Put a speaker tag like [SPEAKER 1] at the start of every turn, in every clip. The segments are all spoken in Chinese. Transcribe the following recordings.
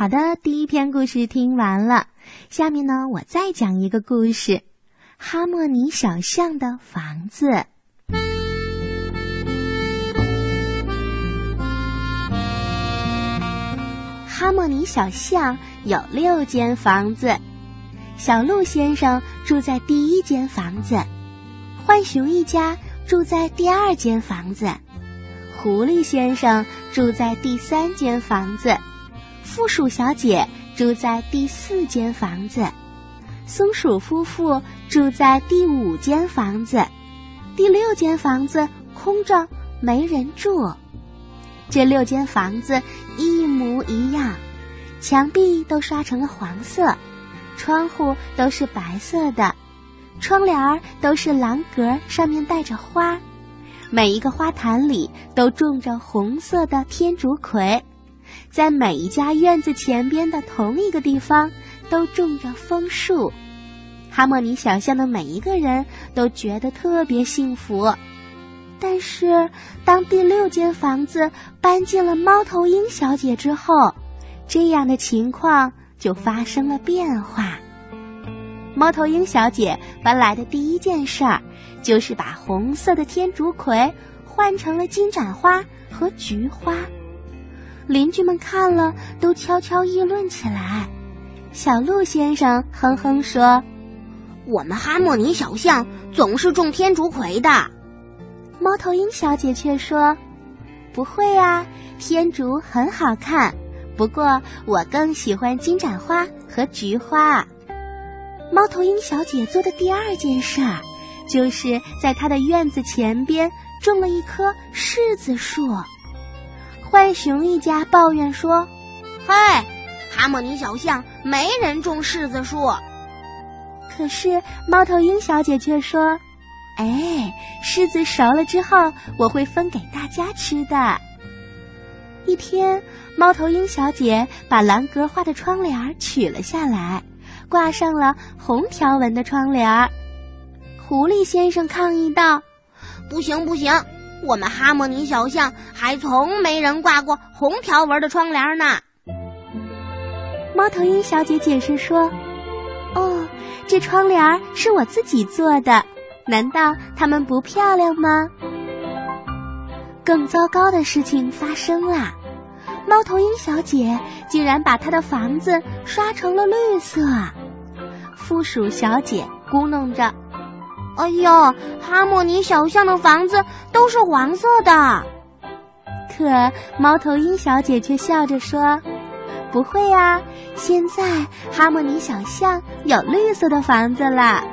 [SPEAKER 1] 好的，第一篇故事听完了，下面呢，我再讲一个故事，《哈莫尼小象的房子》。哈莫尼小象有六间房子，小鹿先生住在第一间房子，浣熊一家住在第二间房子，狐狸先生住在第三间房子，负鼠小姐住在第四间房子，松鼠夫妇住在第五间房子，第六间房子空着，没人住。这六间房子一模一样，墙壁都刷成了黄色，窗户都是白色的，窗帘儿都是蓝格，上面带着花，每一个花坛里都种着红色的天竺葵，在每一家院子前边的同一个地方都种着枫树。哈莫尼小巷的每一个人都觉得特别幸福。但是，当第六间房子搬进了猫头鹰小姐之后，这样的情况就发生了变化。猫头鹰小姐搬来的第一件事儿，就是把红色的天竺葵换成了金盏花和菊花。邻居们看了，都悄悄议论起来。小鹿先生哼哼说：“
[SPEAKER 2] 我们哈莫尼小巷总是种天竺葵的。”
[SPEAKER 1] 猫头鹰小姐却说：“不会啊，天竺很好看，不过我更喜欢金盏花和菊花。”猫头鹰小姐做的第二件事儿，就是在她的院子前边种了一棵柿子树。浣熊一家抱怨说：“
[SPEAKER 2] 嗨，哈莫尼小巷没人种柿子树。”
[SPEAKER 1] 可是猫头鹰小姐却说。哎，柿子熟了之后，我会分给大家吃的。一天，猫头鹰小姐把蓝格画的窗帘取了下来，挂上了红条纹的窗帘。狐狸先生抗议道：“
[SPEAKER 2] 不行不行，我们哈莫尼小巷还从没人挂过红条纹的窗帘呢。”
[SPEAKER 1] 猫头鹰小姐解释说：“哦，这窗帘是我自己做的。”难道它们不漂亮吗？更糟糕的事情发生了，猫头鹰小姐竟然把她的房子刷成了绿色。负鼠小姐咕哝着：“
[SPEAKER 2] 哎呦，哈莫尼小巷的房子都是黄色的。”
[SPEAKER 1] 可猫头鹰小姐却笑着说：“不会啊，现在哈莫尼小巷有绿色的房子了。”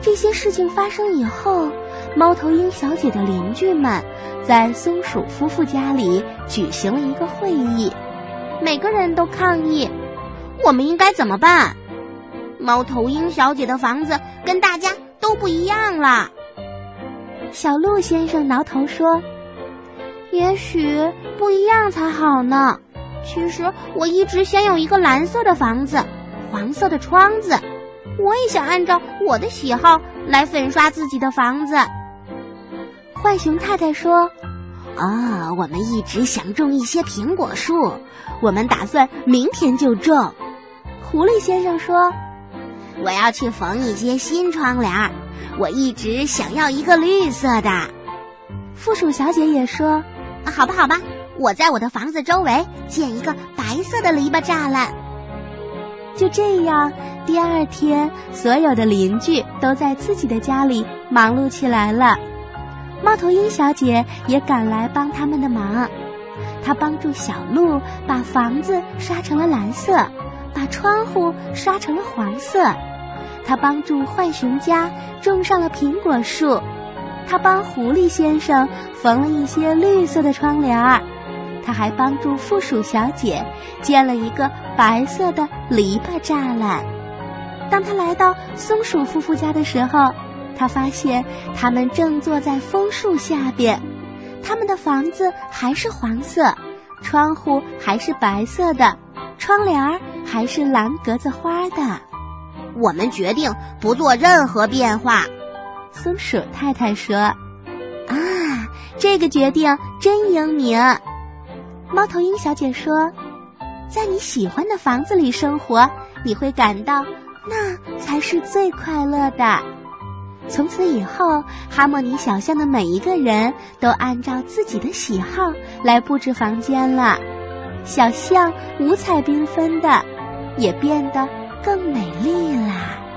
[SPEAKER 1] 这些事情发生以后，猫头鹰小姐的邻居们在松鼠夫妇家里举行了一个会议，每个人都抗议：“
[SPEAKER 2] 我们应该怎么办？猫头鹰小姐的房子跟大家都不一样了。”
[SPEAKER 1] 小鹿先生挠头说：“也许不一样才好呢。其实我一直想有一个蓝色的房子，黄色的窗子。”我也想按照我的喜好来粉刷自己的房子。浣熊太太说：“
[SPEAKER 2] 啊，我们一直想种一些苹果树，我们打算明天就种。”
[SPEAKER 1] 狐狸先生说：“
[SPEAKER 2] 我要去缝一些新窗帘，我一直想要一个绿色的。”
[SPEAKER 1] 附属小姐也说：“
[SPEAKER 2] 好吧，好吧，我在我的房子周围建一个白色的篱笆栅栏。”
[SPEAKER 1] 就这样，第二天，所有的邻居都在自己的家里忙碌起来了。猫头鹰小姐也赶来帮他们的忙。她帮助小鹿把房子刷成了蓝色，把窗户刷成了黄色。他帮助浣熊家种上了苹果树。他帮狐狸先生缝了一些绿色的窗帘儿。他还帮助负鼠小姐建了一个白色的篱笆栅栏。当他来到松鼠夫妇家的时候，他发现他们正坐在枫树下边，他们的房子还是黄色，窗户还是白色的，窗帘儿还是蓝格子花的。
[SPEAKER 2] 我们决定不做任何变化，
[SPEAKER 1] 松鼠太太说：“啊，这个决定真英明。”猫头鹰小姐说：“在你喜欢的房子里生活，你会感到那才是最快乐的。从此以后，哈莫尼小巷的每一个人都按照自己的喜好来布置房间了。小巷五彩缤纷的，也变得更美丽啦。